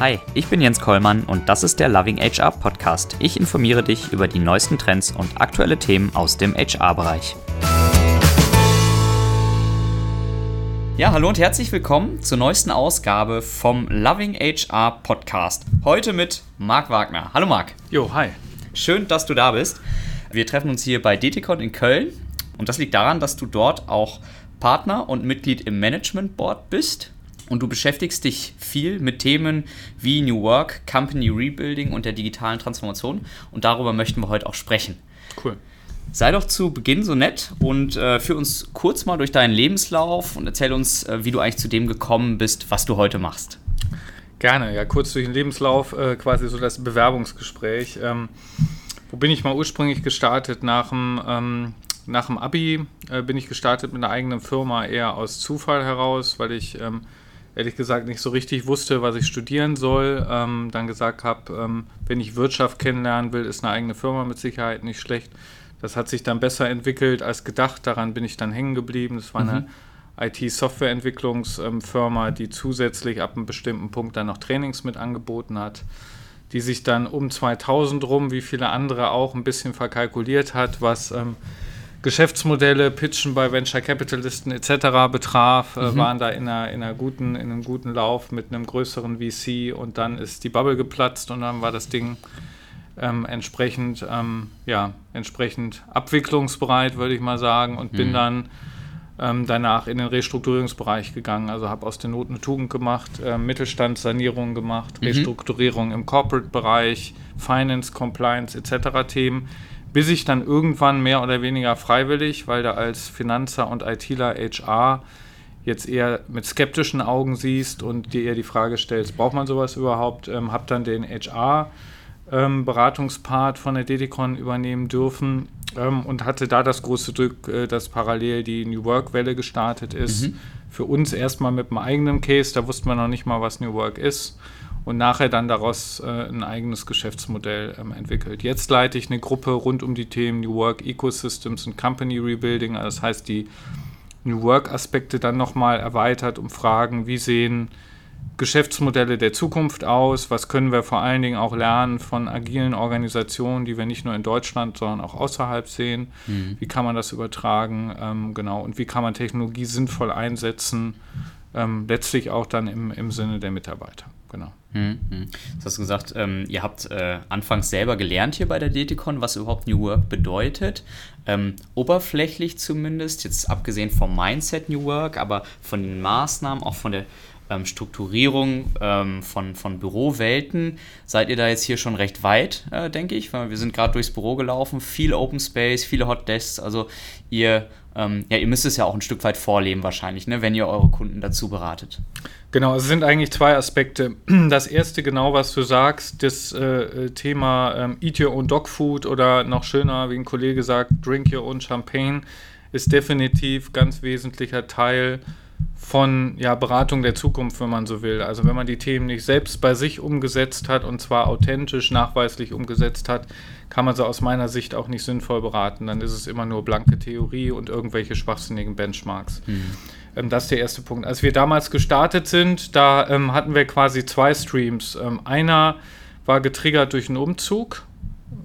Hi, ich bin Jens Kollmann und das ist der Loving HR Podcast. Ich informiere dich über die neuesten Trends und aktuelle Themen aus dem HR-Bereich. Ja, hallo und herzlich willkommen zur neuesten Ausgabe vom Loving HR Podcast. Heute mit Marc Wagner. Hallo Marc. Jo, hi. Schön, dass du da bist. Wir treffen uns hier bei DTCon in Köln und das liegt daran, dass du dort auch Partner und Mitglied im Management Board bist und du beschäftigst dich viel mit Themen wie New Work, Company Rebuilding und der digitalen Transformation. Und darüber möchten wir heute auch sprechen. Cool. Sei doch zu Beginn so nett und äh, führ uns kurz mal durch deinen Lebenslauf und erzähl uns, äh, wie du eigentlich zu dem gekommen bist, was du heute machst. Gerne, ja, kurz durch den Lebenslauf, äh, quasi so das Bewerbungsgespräch. Ähm, wo bin ich mal ursprünglich gestartet? Nach dem, ähm, nach dem Abi äh, bin ich gestartet mit einer eigenen Firma, eher aus Zufall heraus, weil ich ähm, ehrlich gesagt nicht so richtig wusste, was ich studieren soll. Ähm, dann gesagt habe, ähm, wenn ich Wirtschaft kennenlernen will, ist eine eigene Firma mit Sicherheit nicht schlecht. Das hat sich dann besser entwickelt als gedacht. Daran bin ich dann hängen geblieben. Das war mhm. eine IT-Softwareentwicklungsfirma, die zusätzlich ab einem bestimmten Punkt dann noch Trainings mit angeboten hat, die sich dann um 2000 rum, wie viele andere auch, ein bisschen verkalkuliert hat, was ähm, Geschäftsmodelle, Pitchen bei Venture Capitalisten etc. betraf, äh, mhm. waren da in, einer, in, einer guten, in einem guten Lauf mit einem größeren VC und dann ist die Bubble geplatzt und dann war das Ding ähm, entsprechend, ähm, ja, entsprechend abwicklungsbereit, würde ich mal sagen, und mhm. bin dann ähm, danach in den Restrukturierungsbereich gegangen. Also habe aus der Not eine Tugend gemacht, äh, Mittelstandssanierung gemacht, mhm. Restrukturierung im Corporate-Bereich, Finance, Compliance etc. Themen bis ich dann irgendwann mehr oder weniger freiwillig, weil du als Finanzer und ITler HR jetzt eher mit skeptischen Augen siehst und dir eher die Frage stellst, braucht man sowas überhaupt, ähm, habe dann den HR-Beratungspart ähm, von der Dedicon übernehmen dürfen ähm, und hatte da das große Glück, äh, dass parallel die New Work-Welle gestartet ist. Mhm. Für uns erstmal mit einem eigenen Case, da wussten wir noch nicht mal, was New Work ist und nachher dann daraus äh, ein eigenes Geschäftsmodell ähm, entwickelt. Jetzt leite ich eine Gruppe rund um die Themen New Work Ecosystems und Company Rebuilding, also das heißt die New Work Aspekte dann nochmal erweitert um Fragen, wie sehen Geschäftsmodelle der Zukunft aus, was können wir vor allen Dingen auch lernen von agilen Organisationen, die wir nicht nur in Deutschland, sondern auch außerhalb sehen, mhm. wie kann man das übertragen, ähm, genau, und wie kann man Technologie sinnvoll einsetzen, ähm, letztlich auch dann im, im Sinne der Mitarbeiter genau. Hm, hm. Du hast gesagt, ähm, ihr habt äh, anfangs selber gelernt hier bei der DTCon, was überhaupt New Work bedeutet. Ähm, oberflächlich zumindest, jetzt abgesehen vom Mindset New Work, aber von den Maßnahmen, auch von der ähm, Strukturierung ähm, von, von Bürowelten seid ihr da jetzt hier schon recht weit, äh, denke ich, weil wir sind gerade durchs Büro gelaufen, viel Open Space, viele Hot Desks, also ihr, ähm, ja, ihr müsst es ja auch ein Stück weit vorleben wahrscheinlich, ne, wenn ihr eure Kunden dazu beratet. Genau, es sind eigentlich zwei Aspekte. Das erste, genau was du sagst, das äh, Thema ähm, Eat Your Own Dog Food oder noch schöner, wie ein Kollege sagt, Drink Your Own Champagne, ist definitiv ganz wesentlicher Teil von ja, Beratung der Zukunft, wenn man so will. Also wenn man die Themen nicht selbst bei sich umgesetzt hat und zwar authentisch, nachweislich umgesetzt hat, kann man sie aus meiner Sicht auch nicht sinnvoll beraten. Dann ist es immer nur blanke Theorie und irgendwelche schwachsinnigen Benchmarks. Mhm. Ähm, das ist der erste Punkt. Als wir damals gestartet sind, da ähm, hatten wir quasi zwei Streams. Ähm, einer war getriggert durch einen Umzug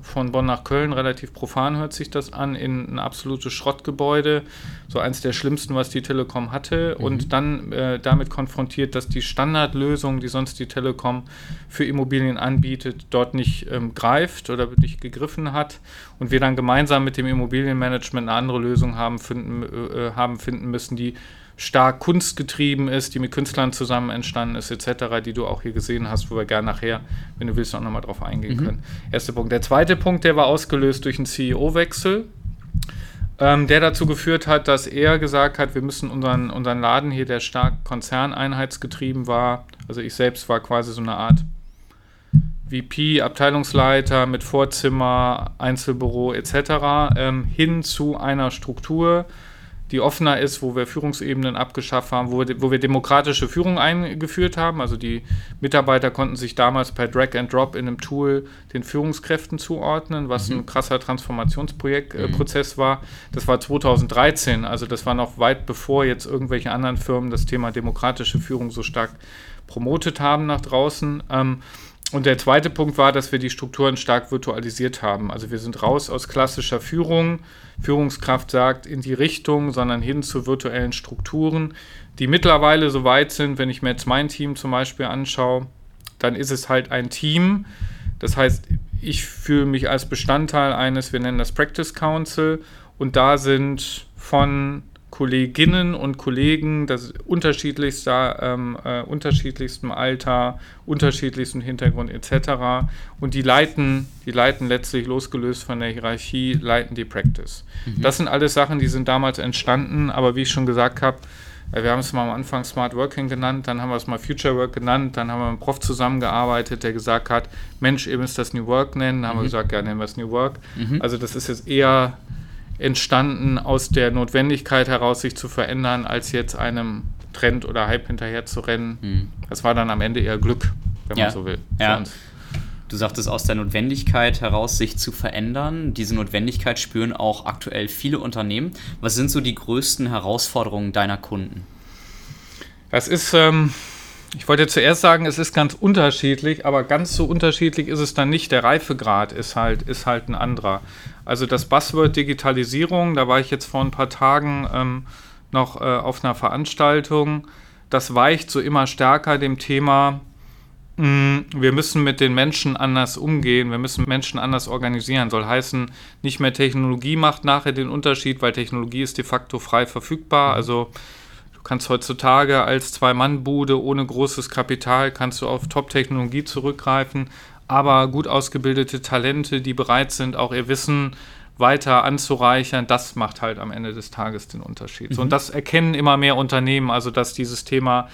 von Bonn nach Köln, relativ profan hört sich das an, in ein absolutes Schrottgebäude, so eins der schlimmsten, was die Telekom hatte, mhm. und dann äh, damit konfrontiert, dass die Standardlösung, die sonst die Telekom für Immobilien anbietet, dort nicht ähm, greift oder nicht gegriffen hat und wir dann gemeinsam mit dem Immobilienmanagement eine andere Lösung haben finden, äh, haben finden müssen, die stark kunstgetrieben ist, die mit Künstlern zusammen entstanden ist, etc., die du auch hier gesehen hast, wo wir gerne nachher, wenn du willst, auch nochmal drauf eingehen mhm. können. Erster Punkt. Der zweite Punkt, der war ausgelöst durch einen CEO-Wechsel, ähm, der dazu geführt hat, dass er gesagt hat, wir müssen unseren, unseren Laden hier, der stark konzerneinheitsgetrieben war, also ich selbst war quasi so eine Art VP, Abteilungsleiter mit Vorzimmer, Einzelbüro etc., ähm, hin zu einer Struktur, die offener ist, wo wir Führungsebenen abgeschafft haben, wo wir, wo wir demokratische Führung eingeführt haben. Also die Mitarbeiter konnten sich damals per Drag and Drop in einem Tool den Führungskräften zuordnen, was mhm. ein krasser Transformationsprozess äh, mhm. war. Das war 2013, also das war noch weit bevor jetzt irgendwelche anderen Firmen das Thema demokratische Führung so stark promotet haben nach draußen. Ähm, und der zweite Punkt war, dass wir die Strukturen stark virtualisiert haben. Also wir sind raus aus klassischer Führung. Führungskraft sagt in die Richtung, sondern hin zu virtuellen Strukturen, die mittlerweile so weit sind, wenn ich mir jetzt mein Team zum Beispiel anschaue, dann ist es halt ein Team. Das heißt, ich fühle mich als Bestandteil eines, wir nennen das Practice Council, und da sind von Kolleginnen und Kollegen, das unterschiedlichster, ähm, äh, unterschiedlichstem Alter, unterschiedlichstem Hintergrund etc. Und die leiten, die leiten letztlich losgelöst von der Hierarchie, leiten die Practice. Mhm. Das sind alles Sachen, die sind damals entstanden, aber wie ich schon gesagt habe, äh, wir haben es mal am Anfang Smart Working genannt, dann haben wir es mal Future Work genannt, dann haben wir mit einem Prof zusammengearbeitet, der gesagt hat, Mensch, ihr müsst das New Work nennen. Dann haben mhm. wir gesagt, ja, nennen wir es New Work. Mhm. Also das ist jetzt eher entstanden aus der Notwendigkeit heraus, sich zu verändern, als jetzt einem Trend oder Hype hinterher zu rennen. Mhm. Das war dann am Ende eher Glück, wenn ja. man so will. Ja. Du sagtest aus der Notwendigkeit heraus, sich zu verändern. Diese Notwendigkeit spüren auch aktuell viele Unternehmen. Was sind so die größten Herausforderungen deiner Kunden? Das ist, ähm, ich wollte zuerst sagen, es ist ganz unterschiedlich, aber ganz so unterschiedlich ist es dann nicht. Der Reifegrad ist halt, ist halt ein anderer. Also das Buzzword Digitalisierung, da war ich jetzt vor ein paar Tagen ähm, noch äh, auf einer Veranstaltung, das weicht so immer stärker dem Thema, mh, mm, wir müssen mit den Menschen anders umgehen, wir müssen Menschen anders organisieren. Soll heißen, nicht mehr Technologie macht nachher den Unterschied, weil Technologie ist de facto frei verfügbar. Mhm. Also du kannst heutzutage als Zwei-Mann-Bude ohne großes Kapital, kannst du auf Top-Technologie zurückgreifen aber gut ausgebildete Talente, die bereit sind, auch ihr Wissen weiter anzureichern, das macht halt am Ende des Tages den Unterschied. Mhm. So, und das erkennen immer mehr Unternehmen, also dass dieses Thema,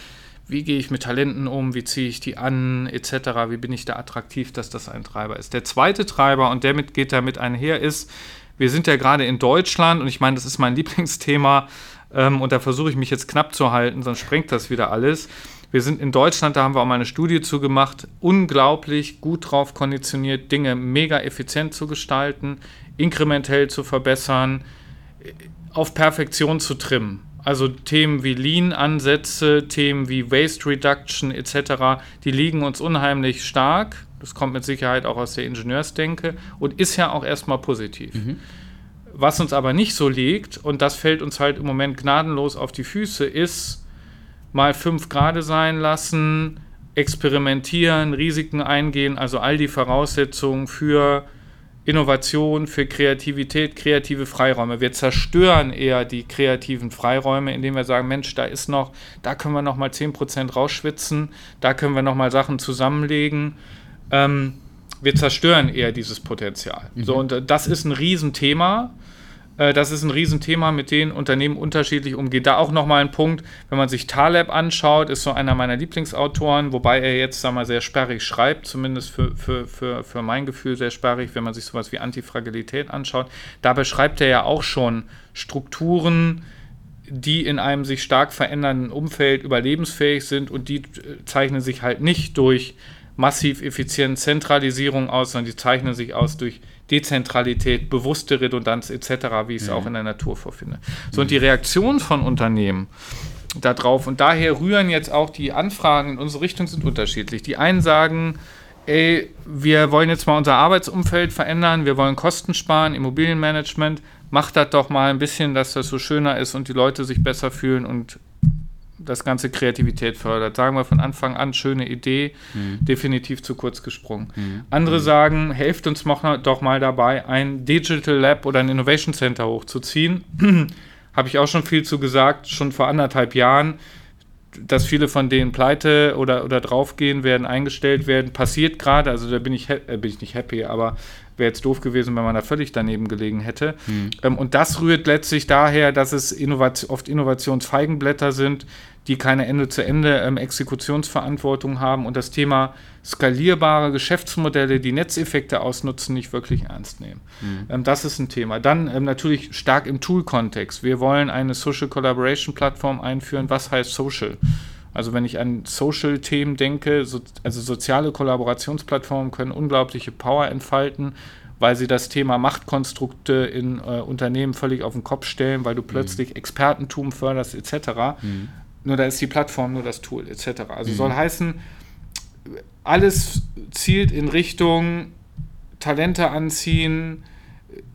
wie gehe ich mit Talenten um, wie ziehe ich die an, etc., wie bin ich da attraktiv, dass das ein Treiber ist. Der zweite Treiber, und der mit, geht damit einher, ist, wir sind ja gerade in Deutschland, und ich meine, das ist mein Lieblingsthema, ähm, und da versuche ich mich jetzt knapp zu halten, sonst sprengt das wieder alles. Wir sind in Deutschland, da haben wir auch mal eine Studie zu gemacht, unglaublich gut drauf konditioniert, Dinge mega effizient zu gestalten, inkrementell zu verbessern, auf Perfektion zu trimmen. Also Themen wie Lean-Ansätze, Themen wie Waste Reduction etc., die liegen uns unheimlich stark. Das kommt mit Sicherheit auch aus der Ingenieursdenke und ist ja auch erstmal positiv. Mhm. Was uns aber nicht so liegt, und das fällt uns halt im Moment gnadenlos auf die Füße, ist mal fünf Grad sein lassen, experimentieren, Risiken eingehen, also all die Voraussetzungen für Innovation, für Kreativität, kreative Freiräume. Wir zerstören eher die kreativen Freiräume, indem wir sagen, Mensch, da ist noch, da können wir noch mal 10% rausschwitzen, da können wir noch mal Sachen zusammenlegen. Ähm, wir zerstören eher dieses Potenzial. Mhm. So, und äh, das ist ein Riesenthema. Äh, das ist ein Riesenthema, mit dem Unternehmen unterschiedlich umgeht. Da auch nochmal ein Punkt, wenn man sich Taleb anschaut, ist so einer meiner Lieblingsautoren, wobei er jetzt, sag mal, sehr sperrig schreibt, zumindest für, für, für, für mein Gefühl sehr sperrig, wenn man sich sowas wie Antifragilität anschaut. Da beschreibt er ja auch schon Strukturen, die in einem sich stark verändernden Umfeld überlebensfähig sind und die äh, zeichnen sich halt nicht durch massiv effizient Zentralisierung aus, sondern die zeichnen sich aus durch Dezentralität, bewusste Redundanz etc., wie ich es mhm. auch in der Natur vorfinde. So, und die Reaktion von Unternehmen darauf, und daher rühren jetzt auch die Anfragen in unsere Richtung, sind unterschiedlich. Die einen sagen, ey, wir wollen jetzt mal unser Arbeitsumfeld verändern, wir wollen Kosten sparen, Immobilienmanagement, macht das doch mal ein bisschen, dass das so schöner ist und die Leute sich besser fühlen und das ganze Kreativität fördert. Sagen wir von Anfang an, schöne Idee, mhm. definitiv zu kurz gesprungen. Mhm. Andere mhm. sagen, helft uns doch mal dabei, ein Digital Lab oder ein Innovation Center hochzuziehen. Habe ich auch schon viel zu gesagt, schon vor anderthalb Jahren, dass viele von denen pleite oder, oder draufgehen werden, eingestellt werden, passiert gerade. Also da bin ich, äh, bin ich nicht happy, aber wäre jetzt doof gewesen, wenn man da völlig daneben gelegen hätte. Mhm. Ähm, und das rührt letztlich daher, dass es Innovat oft Innovationsfeigenblätter sind, die keine Ende-zu-Ende-Exekutionsverantwortung ähm, haben und das Thema skalierbare Geschäftsmodelle, die Netzeffekte ausnutzen, nicht wirklich ernst nehmen. Mhm. Ähm, das ist ein Thema. Dann ähm, natürlich stark im Tool-Kontext. Wir wollen eine Social Collaboration Plattform einführen. Was heißt Social? Also wenn ich an Social-Themen denke, so, also soziale Kollaborationsplattformen können unglaubliche Power entfalten, weil sie das Thema Machtkonstrukte in äh, Unternehmen völlig auf den Kopf stellen, weil du mhm. plötzlich Expertentum förderst etc. Mhm. Nur da ist die Plattform nur das Tool etc. Also mhm. soll heißen, alles zielt in Richtung Talente anziehen,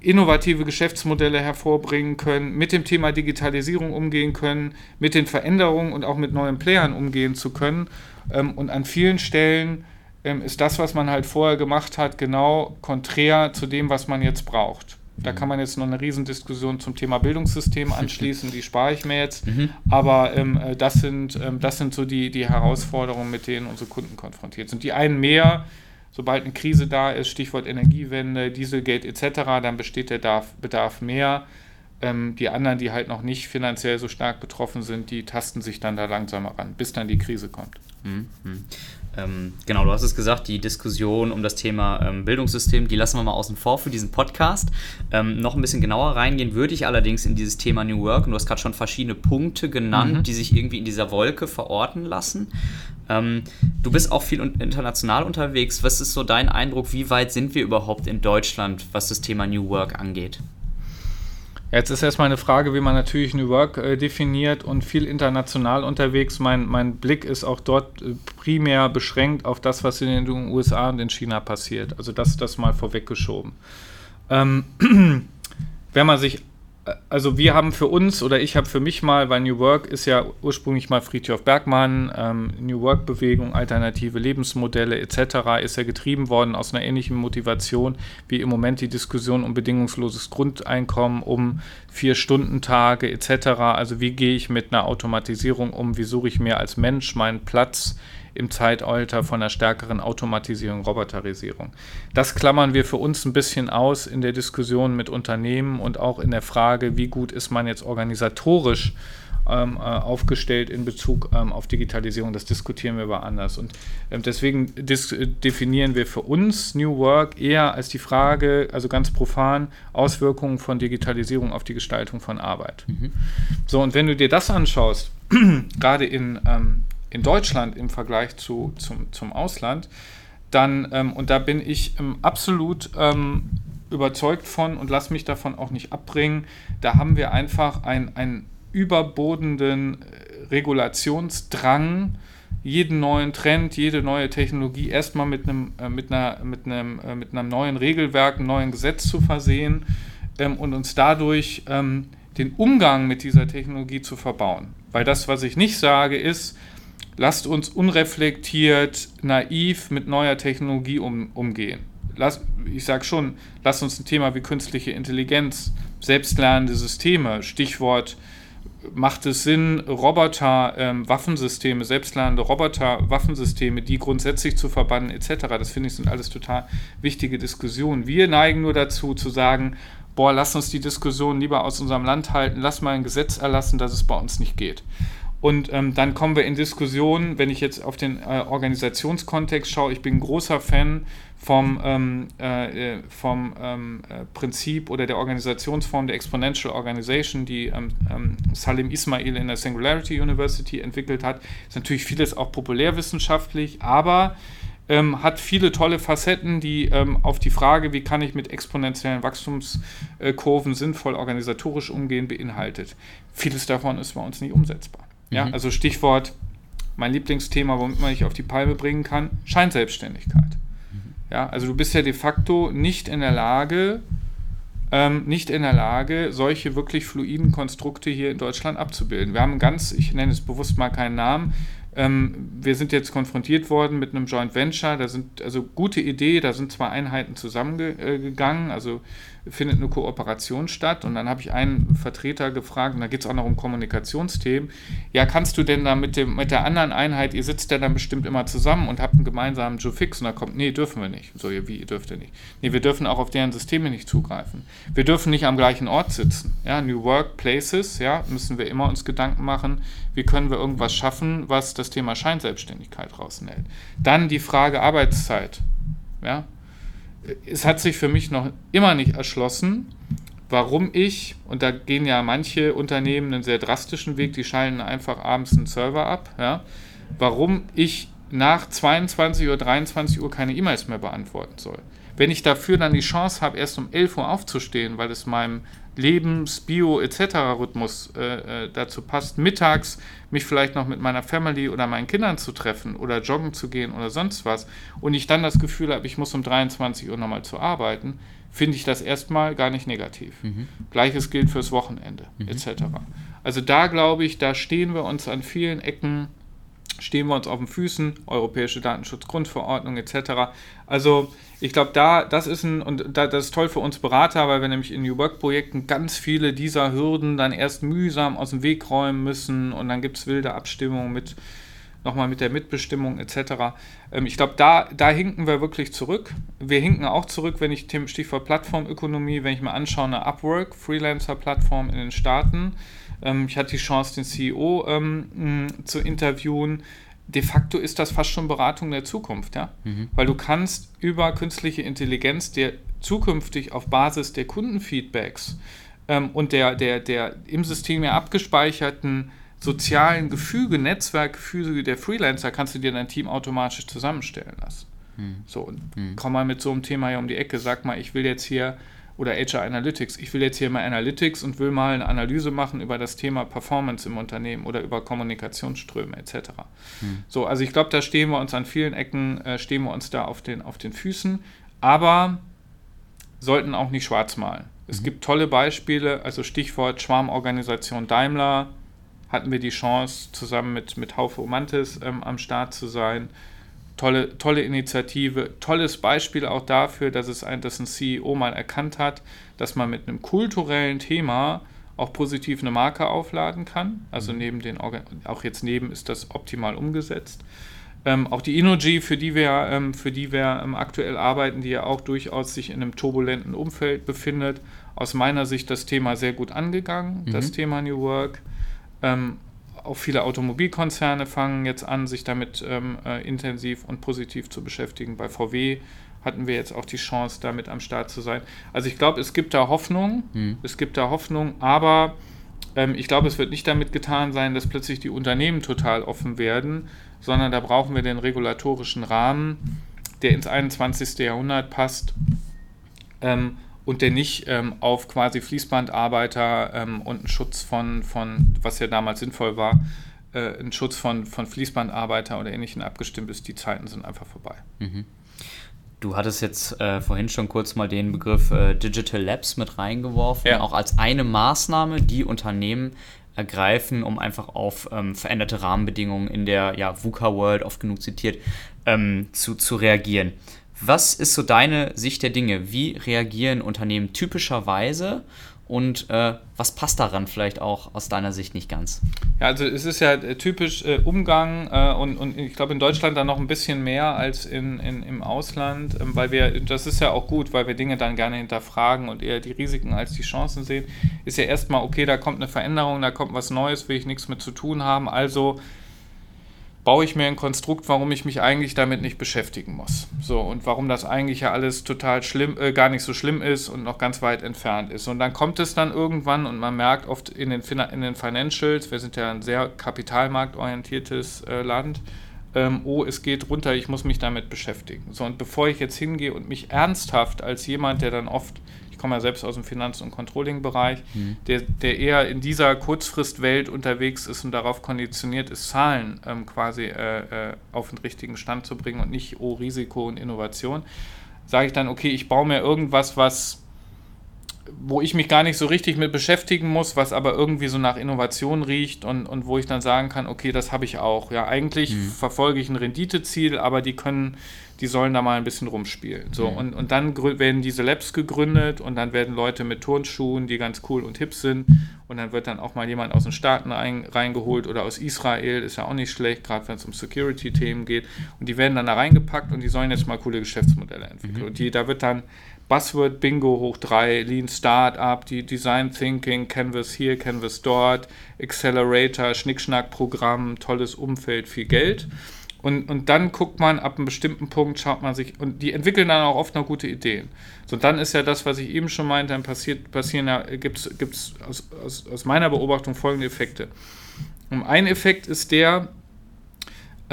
innovative Geschäftsmodelle hervorbringen können, mit dem Thema Digitalisierung umgehen können, mit den Veränderungen und auch mit neuen Playern umgehen zu können. Ähm, und an vielen Stellen ähm, ist das, was man halt vorher gemacht hat, genau konträr zu dem, was man jetzt braucht. Da kann man jetzt noch eine Riesendiskussion zum Thema Bildungssystem anschließen, die spare ich mir jetzt. Mhm. Aber ähm, äh, das, sind, ähm, das sind so die, die Herausforderungen, mit denen unsere Kunden konfrontiert sind. Die einen mehr, sobald eine Krise da ist, Stichwort Energiewende, Dieselgate etc., dann besteht der Bedarf, mehr. Ähm, die anderen, die halt noch nicht finanziell so stark betroffen sind, die tasten sich dann da langsamer ran, bis dann die Krise kommt. Mhm. Ähm, genau, du hast es gesagt, die Diskussion um das Thema ähm, Bildungssystem, die lassen wir mal außen vor für diesen Podcast. Ähm, noch ein bisschen genauer reingehen würde ich allerdings in dieses Thema New Work. Und du hast gerade schon verschiedene Punkte genannt, mhm. die sich irgendwie in dieser Wolke verorten lassen. Ähm, du bist auch viel international unterwegs. Was ist so dein Eindruck? Wie weit sind wir überhaupt in Deutschland, was das Thema New Work angeht? Jetzt ist erstmal eine Frage, wie man natürlich New Work äh, definiert und viel international unterwegs. Mein, mein Blick ist auch dort äh, primär beschränkt auf das, was in den USA und in China passiert. Also das, das mal vorweggeschoben. Ähm, wenn man sich also wir haben für uns oder ich habe für mich mal, weil New Work ist ja ursprünglich mal Friedhof Bergmann, ähm, New Work Bewegung, alternative Lebensmodelle etc. ist ja getrieben worden aus einer ähnlichen Motivation wie im Moment die Diskussion um bedingungsloses Grundeinkommen, um Vier-Stunden-Tage etc. Also wie gehe ich mit einer Automatisierung um, wie suche ich mir als Mensch meinen Platz im Zeitalter von einer stärkeren Automatisierung, Roboterisierung. Das klammern wir für uns ein bisschen aus in der Diskussion mit Unternehmen und auch in der Frage, wie gut ist man jetzt organisatorisch ähm, äh, aufgestellt in Bezug ähm, auf Digitalisierung. Das diskutieren wir aber anders. Und ähm, deswegen definieren wir für uns New Work eher als die Frage, also ganz profan, Auswirkungen von Digitalisierung auf die Gestaltung von Arbeit. Mhm. So, und wenn du dir das anschaust, gerade in, ähm, in Deutschland im Vergleich zu, zum, zum Ausland, dann, ähm, und da bin ich ähm, absolut ähm, überzeugt von und lass mich davon auch nicht abbringen, da haben wir einfach einen überbodenden äh, Regulationsdrang, jeden neuen Trend, jede neue Technologie erstmal mit einem, äh, mit, einer, mit, einem, äh, mit einem neuen Regelwerk, einem neuen Gesetz zu versehen ähm, und uns dadurch ähm, den Umgang mit dieser Technologie zu verbauen. Weil das, was ich nicht sage, ist, lasst uns unreflektiert, naiv mit neuer Technologie um, umgehen. Lass, ich sage schon, lasst uns ein Thema wie künstliche Intelligenz, selbstlernende Systeme, Stichwort macht es Sinn, Roboter, ähm, Waffensysteme, selbstlernende Roboter, Waffensysteme, die grundsätzlich zu verbannen etc. Das finde ich sind alles total wichtige Diskussionen. Wir neigen nur dazu zu sagen, boah, lass uns die Diskussion lieber aus unserem Land halten, lass mal ein Gesetz erlassen, dass es bei uns nicht geht. Und ähm, dann kommen wir in Diskussionen, wenn ich jetzt auf den äh, Organisationskontext schaue, ich bin großer Fan vom, ähm, äh, äh, vom ähm, äh, Prinzip oder der Organisationsform der Exponential Organization, die ähm, ähm, Salim Ismail in der Singularity University entwickelt hat. Ist natürlich vieles auch populärwissenschaftlich, aber ähm, hat viele tolle Facetten, die ähm, auf die Frage, wie kann ich mit exponentiellen Wachstumskurven sinnvoll organisatorisch umgehen, beinhaltet. Vieles davon ist bei uns nicht umsetzbar. Ja, mhm. also Stichwort, mein Lieblingsthema, womit man dich auf die Palme bringen kann, Scheinselbstständigkeit. Mhm. Ja, also du bist ja de facto nicht in der Lage, ähm, nicht in der Lage, solche wirklich fluiden Konstrukte hier in Deutschland abzubilden. Wir haben ganz, ich nenne es bewusst mal keinen Namen, Ähm, wir sind jetzt konfrontiert worden mit einem Joint Venture, da sind also gute Idee, da sind zwei Einheiten zusammengegangen, also findet eine Kooperation statt und dann habe ich einen Vertreter gefragt, und da geht es auch noch um Kommunikationsthemen, ja, kannst du denn da mit, dem, mit der anderen Einheit, ihr sitzt ja dann bestimmt immer zusammen und habt einen gemeinsamen Joe Fix und da kommt, nee, dürfen wir nicht. So, wie, ihr dürft ihr nicht. Nee, wir dürfen auch auf deren Systeme nicht zugreifen. Wir dürfen nicht am gleichen Ort sitzen. Ja, New Work Places, ja, müssen wir immer uns Gedanken machen, wie können wir irgendwas schaffen, was das Thema Scheinselbstständigkeit rausnäht. Dann die Frage Arbeitszeit. Ja, es hat sich für mich noch immer nicht erschlossen, warum ich, und da gehen ja manche Unternehmen einen sehr drastischen Weg, die schalten einfach abends einen Server ab, ja, warum ich nach 22 oder 23 Uhr keine E-Mails mehr beantworten soll. Wenn ich dafür dann die Chance habe, erst um 11 Uhr aufzustehen, weil es meinem Lebens-, Bio- etc. Rhythmus äh, äh, dazu passt, mittags mich vielleicht noch mit meiner Family oder meinen Kindern zu treffen oder joggen zu gehen oder sonst was und ich dann das Gefühl habe, ich muss um 23 Uhr nochmal zu arbeiten, finde ich das erstmal gar nicht negativ. Mhm. Gleiches gilt fürs Wochenende mhm. etc. Also da glaube ich, da stehen wir uns an vielen Ecken stehen wir uns auf den Füßen, Europäische Datenschutzgrundverordnung etc. Also ich glaube, da, das ist ein, und da, das ist toll für uns Berater, weil wir nämlich in New Work-Projekten ganz viele dieser Hürden dann erst mühsam aus dem Weg räumen müssen und dann gibt es wilde Abstimmungen mit nochmal mit der Mitbestimmung etc. Ähm, ich glaube, da, da hinken wir wirklich zurück. Wir hinken auch zurück, wenn ich Stichwort Plattformökonomie, wenn ich mir anschaue, eine Upwork, Freelancer-Plattform in den Staaten, ich hatte die Chance, den CEO ähm, zu interviewen. De facto ist das fast schon Beratung der Zukunft, ja? Mhm. Weil du kannst über künstliche Intelligenz dir zukünftig auf Basis der Kundenfeedbacks ähm, und der, der, der im System ja abgespeicherten sozialen Gefüge, Netzwerkgefüge der Freelancer, kannst du dir dein Team automatisch zusammenstellen lassen. Mhm. So, und mhm. komm mal mit so einem Thema hier um die Ecke, sag mal, ich will jetzt hier oder HR Analytics. Ich will jetzt hier mal Analytics und will mal eine Analyse machen über das Thema Performance im Unternehmen oder über Kommunikationsströme etc. Hm. So, also ich glaube, da stehen wir uns an vielen Ecken, äh, stehen wir uns da auf den, auf den Füßen, aber sollten auch nicht schwarz malen. Es mhm. gibt tolle Beispiele, also Stichwort Schwarmorganisation Daimler, hatten wir die Chance, zusammen mit, mit Haufe Omantis ähm, am Start zu sein tolle, tolle Initiative, tolles Beispiel auch dafür, dass es ein, dass ein CEO mal erkannt hat, dass man mit einem kulturellen Thema auch positiv eine Marke aufladen kann. Also mhm. neben den auch jetzt neben ist das optimal umgesetzt. Ähm, auch die Inogy, für die wir, ähm, für die wir ähm, aktuell arbeiten, die ja auch durchaus sich in einem turbulenten Umfeld befindet, aus meiner Sicht das Thema sehr gut angegangen, mhm. das Thema New Work. Auch viele Automobilkonzerne fangen jetzt an, sich damit ähm, äh, intensiv und positiv zu beschäftigen. Bei VW hatten wir jetzt auch die Chance, damit am Start zu sein. Also ich glaube, es gibt da Hoffnung, hm. es gibt da Hoffnung, aber ähm, ich glaube, es wird nicht damit getan sein, dass plötzlich die Unternehmen total offen werden, sondern da brauchen wir den regulatorischen Rahmen, der ins 21. Jahrhundert passt. Ähm, und der nicht ähm, auf quasi Fließbandarbeiter ähm, und einen Schutz von, von, was ja damals sinnvoll war, äh, ein Schutz von, von Fließbandarbeiter oder ähnlichen abgestimmt ist. Die Zeiten sind einfach vorbei. Mhm. Du hattest jetzt äh, vorhin schon kurz mal den Begriff äh, Digital Labs mit reingeworfen, ja. auch als eine Maßnahme, die Unternehmen ergreifen, um einfach auf ähm, veränderte Rahmenbedingungen in der ja, VUCA-World, oft genug zitiert, ähm, zu, zu reagieren. Was ist so deine Sicht der Dinge? Wie reagieren Unternehmen typischerweise und äh, was passt daran vielleicht auch aus deiner Sicht nicht ganz? Ja, also es ist ja äh, typisch äh, Umgang äh, und, und ich glaube in Deutschland dann noch ein bisschen mehr als in, in, im Ausland, ähm, weil wir, das ist ja auch gut, weil wir Dinge dann gerne hinterfragen und eher die Risiken als die Chancen sehen, ist ja erstmal, okay, da kommt eine Veränderung, da kommt was Neues, will ich nichts mit zu tun haben, also baue ich mir ein Konstrukt, warum ich mich eigentlich damit nicht beschäftigen muss. So, und warum das eigentlich ja alles total schlimm, äh, gar nicht so schlimm ist und noch ganz weit entfernt ist. Und dann kommt es dann irgendwann und man merkt oft in den, in den Financials, wir sind ja ein sehr kapitalmarktorientiertes äh, Land, ähm, oh, es geht runter, ich muss mich damit beschäftigen. So, und bevor ich jetzt hingehe und mich ernsthaft als jemand, der dann oft komme ja selbst aus dem Finanz- und Controlling-Bereich, mhm. der, der eher in dieser Kurzfristwelt unterwegs ist und darauf konditioniert ist, Zahlen ähm, quasi äh, äh, auf den richtigen Stand zu bringen und nicht, oh, Risiko und Innovation, sage ich dann, okay, ich baue mir irgendwas, was wo ich mich gar nicht so richtig mit beschäftigen muss, was aber irgendwie so nach Innovation riecht und, und wo ich dann sagen kann, okay, das habe ich auch. Ja, eigentlich mhm. verfolge ich ein Renditeziel, aber die können, die sollen da mal ein bisschen rumspielen. So, mhm. und, und dann werden diese Labs gegründet und dann werden Leute mit Turnschuhen, die ganz cool und hip sind, und dann wird dann auch mal jemand aus den Staaten rein, reingeholt oder aus Israel, ist ja auch nicht schlecht, gerade wenn es um Security-Themen geht. Und die werden dann da reingepackt und die sollen jetzt mal coole Geschäftsmodelle entwickeln. Mhm. Und die, da wird dann Buzzword Bingo hoch 3, Lean Startup, die Design Thinking, Canvas hier, Canvas dort, Accelerator, Schnickschnack-Programm, tolles Umfeld, viel Geld. Und, und dann guckt man, ab einem bestimmten Punkt schaut man sich, und die entwickeln dann auch oft noch gute Ideen. So, dann ist ja das, was ich eben schon meinte, dann passiert, passieren ja, gibt es aus, aus, aus meiner Beobachtung folgende Effekte. Und ein Effekt ist der,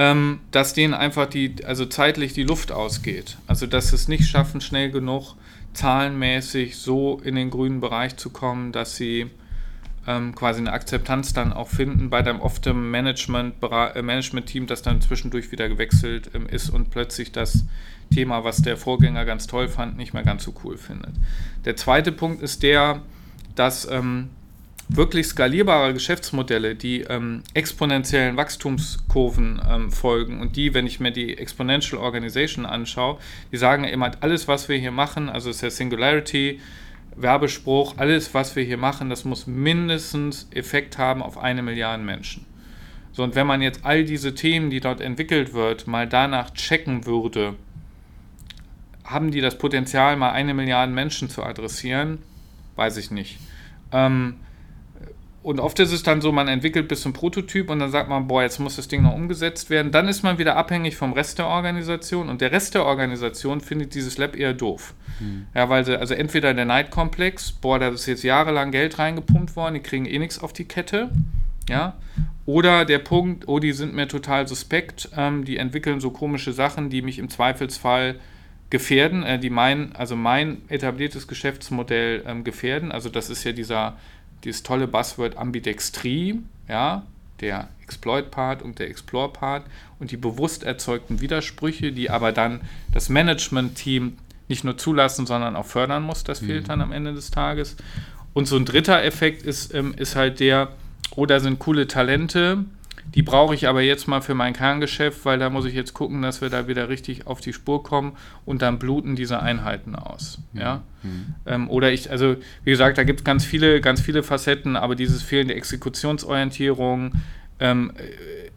ähm, dass denen einfach die, also zeitlich die Luft ausgeht. Also dass sie es nicht schaffen, schnell genug zahlenmäßig so in den grünen Bereich zu kommen, dass sie ähm, quasi eine Akzeptanz dann auch finden bei dem oft im Management, äh, Management-Team, das dann zwischendurch wieder gewechselt ähm, ist und plötzlich das Thema, was der Vorgänger ganz toll fand, nicht mehr ganz so cool findet. Der zweite Punkt ist der, dass ähm, wirklich skalierbare Geschäftsmodelle, die ähm, exponentiellen Wachstumskurven ähm, folgen und die, wenn ich mir die Exponential Organization anschaue, die sagen immer, alles, was wir hier machen, also ist der Singularity, Werbespruch, alles, was wir hier machen, das muss mindestens Effekt haben auf eine Milliarde Menschen. So, und wenn man jetzt all diese Themen, die dort entwickelt wird, mal danach checken würde, haben die das Potenzial, mal eine Milliarde Menschen zu adressieren? Weiß ich nicht. Ähm, und oft ist es dann so, man entwickelt bis zum Prototyp und dann sagt man, boah, jetzt muss das Ding noch umgesetzt werden. Dann ist man wieder abhängig vom Rest der Organisation und der Rest der Organisation findet dieses Lab eher doof. Mhm. Ja, weil sie, also entweder der Neidkomplex, boah, da ist jetzt jahrelang Geld reingepumpt worden, die kriegen eh nichts auf die Kette. Ja, oder der Punkt, oh, die sind mir total suspekt, ähm, die entwickeln so komische Sachen, die mich im Zweifelsfall gefährden, äh, die mein, also mein etabliertes Geschäftsmodell ähm, gefährden. Also das ist ja dieser dieses tolle Buzzword Ambidextrie, ja, der Exploit-Part und der Explore-Part und die bewusst erzeugten Widersprüche, die aber dann das Management-Team nicht nur zulassen, sondern auch fördern muss, das mhm. fehlt dann am Ende des Tages. Und so ein dritter Effekt ist, ähm, ist halt der, oh, da sind coole Talente, die brauche ich aber jetzt mal für mein Kerngeschäft, weil da muss ich jetzt gucken, dass wir da wieder richtig auf die Spur kommen und dann bluten diese Einheiten aus. Ja? Mhm. Ähm, oder ich, also wie gesagt, da gibt es ganz viele, ganz viele Facetten, aber dieses fehlende Exekutionsorientierung, ähm, äh,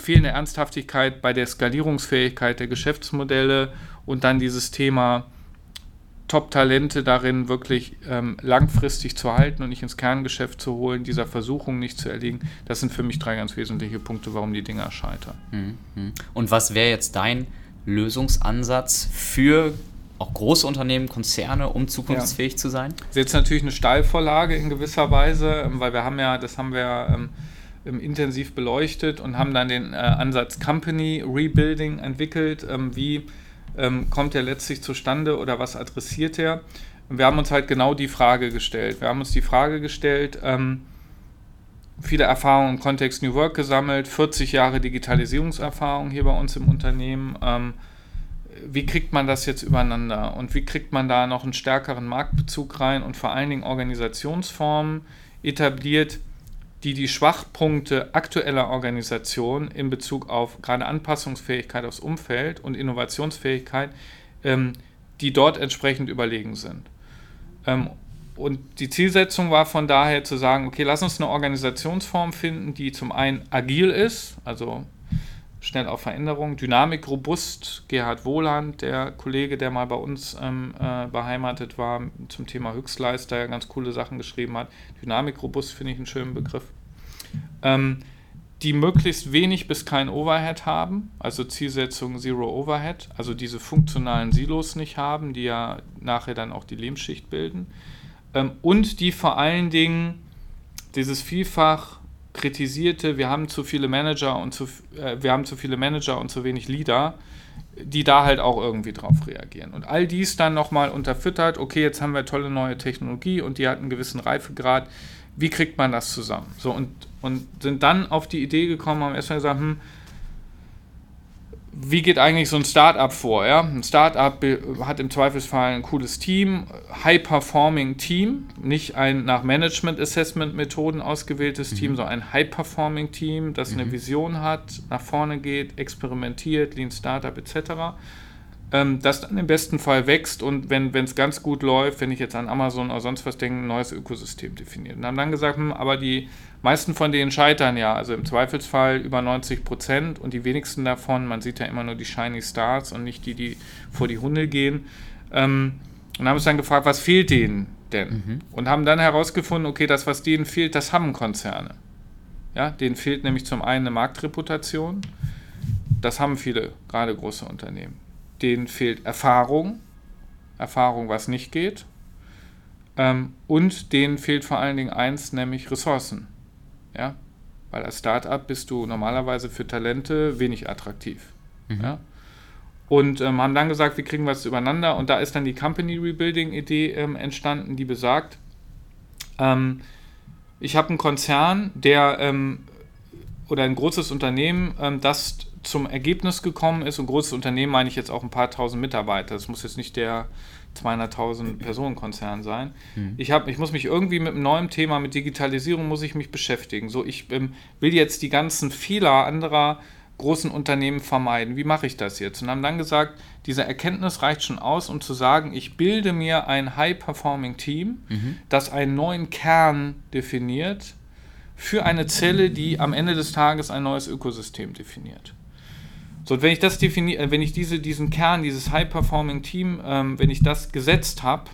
fehlende Ernsthaftigkeit bei der Skalierungsfähigkeit der Geschäftsmodelle und dann dieses Thema, Top-Talente darin wirklich ähm, langfristig zu halten und nicht ins Kerngeschäft zu holen, dieser Versuchung nicht zu erliegen, das sind für mich drei ganz wesentliche Punkte, warum die Dinger scheitern. Mhm. Und was wäre jetzt dein Lösungsansatz für auch große Unternehmen, Konzerne, um zukunftsfähig ja. zu sein? Das ist jetzt natürlich eine Steilvorlage in gewisser Weise, ähm, weil wir haben ja, das haben wir ähm, intensiv beleuchtet und haben dann den äh, Ansatz Company Rebuilding entwickelt, ähm, wie ähm, kommt der letztlich zustande oder was adressiert er? Und wir haben uns halt genau die Frage gestellt. Wir haben uns die Frage gestellt, ähm, viele Erfahrungen im Kontext New Work gesammelt, 40 Jahre Digitalisierungserfahrung hier bei uns im Unternehmen. Ähm, wie kriegt man das jetzt übereinander und wie kriegt man da noch einen stärkeren Marktbezug rein und vor allen Dingen Organisationsformen etabliert, die die Schwachpunkte aktueller Organisation in Bezug auf gerade Anpassungsfähigkeit aufs Umfeld und Innovationsfähigkeit, ähm, die dort entsprechend überlegen sind. Ähm, und die Zielsetzung war von daher zu sagen, okay, lass uns eine Organisationsform finden, die zum einen agil ist, also schnell auf Veränderungen, Dynamik robust. Gerhard Wohland, der Kollege, der mal bei uns ähm, äh, beheimatet war, zum Thema Höchstleister, ganz coole Sachen geschrieben hat. Dynamik robust finde ich einen schönen Begriff. Ähm, die möglichst wenig bis kein Overhead haben, also Zielsetzung Zero Overhead, also diese funktionalen Silos nicht haben, die ja nachher dann auch die Lehmschicht bilden. Ähm, und die vor allen Dingen dieses vielfach kritisierte, wir haben zu viele Manager und zu, äh, wir haben zu viele Manager und zu wenig Leader, die da halt auch irgendwie drauf reagieren. Und all dies dann nochmal unterfüttert, okay, jetzt haben wir tolle neue Technologie und die hat einen gewissen Reifegrad, wie kriegt man das zusammen? So, und, und sind dann auf die Idee gekommen, haben erstmal gesagt, hm, wie geht eigentlich so ein Startup vor? Ja? Ein Startup hat im Zweifelsfall ein cooles Team, High-Performing Team, nicht ein nach Management-Assessment-Methoden ausgewähltes mhm. Team, sondern ein High-Performing Team, das mhm. eine Vision hat, nach vorne geht, experimentiert, Lean Startup etc. Ähm, das dann im besten Fall wächst und wenn es ganz gut läuft, wenn ich jetzt an Amazon oder sonst was denke, ein neues Ökosystem definiert. Und haben dann gesagt, hm, aber die meisten von denen scheitern ja, also im Zweifelsfall über 90 Prozent und die wenigsten davon, man sieht ja immer nur die Shiny Stars und nicht die, die vor die Hunde gehen. Ähm, und haben uns dann gefragt, was fehlt denen denn? Mhm. Und haben dann herausgefunden, okay, das, was denen fehlt, das haben Konzerne. Ja, denen fehlt nämlich zum einen eine Marktreputation. Das haben viele, gerade große Unternehmen. Denen fehlt Erfahrung. Erfahrung, was nicht geht. Ähm, und denen fehlt vor allen Dingen eins, nämlich Ressourcen. Ja? Weil als Startup bist du normalerweise für Talente wenig attraktiv. Mhm. Ja? Und ähm, haben dann gesagt, wir kriegen was übereinander. Und da ist dann die Company Rebuilding-Idee ähm, entstanden, die besagt, ähm, ich habe einen Konzern, der ähm, oder ein großes Unternehmen, ähm, das zum Ergebnis gekommen ist, und großes Unternehmen meine ich jetzt auch ein paar tausend Mitarbeiter. Das muss jetzt nicht der 200.000 Personen Konzern sein. Mhm. Ich, hab, ich muss mich irgendwie mit einem neuen Thema, mit Digitalisierung muss ich mich beschäftigen. So, ich ähm, will jetzt die ganzen Fehler anderer großen Unternehmen vermeiden. Wie mache ich das jetzt? Und haben dann gesagt, diese Erkenntnis reicht schon aus, um zu sagen, ich bilde mir ein High-Performing-Team, mhm. das einen neuen Kern definiert für eine Zelle, die am Ende des Tages ein neues Ökosystem definiert. So, wenn ich das definiere, äh, wenn ich diese, diesen Kern, dieses High-Performing-Team, ähm, wenn ich das gesetzt habe,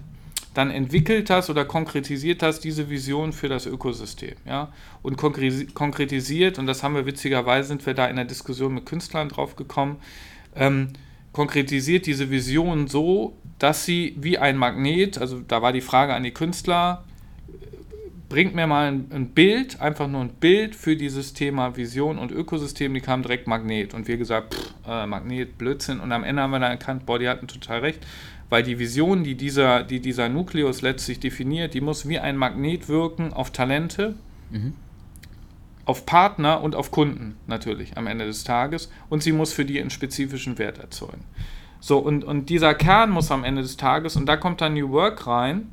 dann entwickelt das oder konkretisiert das diese Vision für das Ökosystem. Ja? Und konkretisiert, und das haben wir witzigerweise, sind wir da in der Diskussion mit Künstlern drauf gekommen, ähm, konkretisiert diese Vision so, dass sie wie ein Magnet, also da war die Frage an die Künstler, bringt mir mal ein, ein, Bild, einfach nur ein Bild für dieses Thema Vision und Ökosystem, die kam direkt Magnet. Und wir gesagt, pff, äh, Magnet, Blödsinn. Und am Ende haben wir dann erkannt, boah, die hatten total recht, weil die Vision, die dieser, die dieser Nukleus letztlich definiert, die muss wie ein Magnet wirken auf Talente, mhm. auf Partner und auf Kunden natürlich am Ende des Tages. Und sie muss für die einen spezifischen Wert erzeugen. So, und, und dieser Kern muss am Ende des Tages, und da kommt dann New Work rein,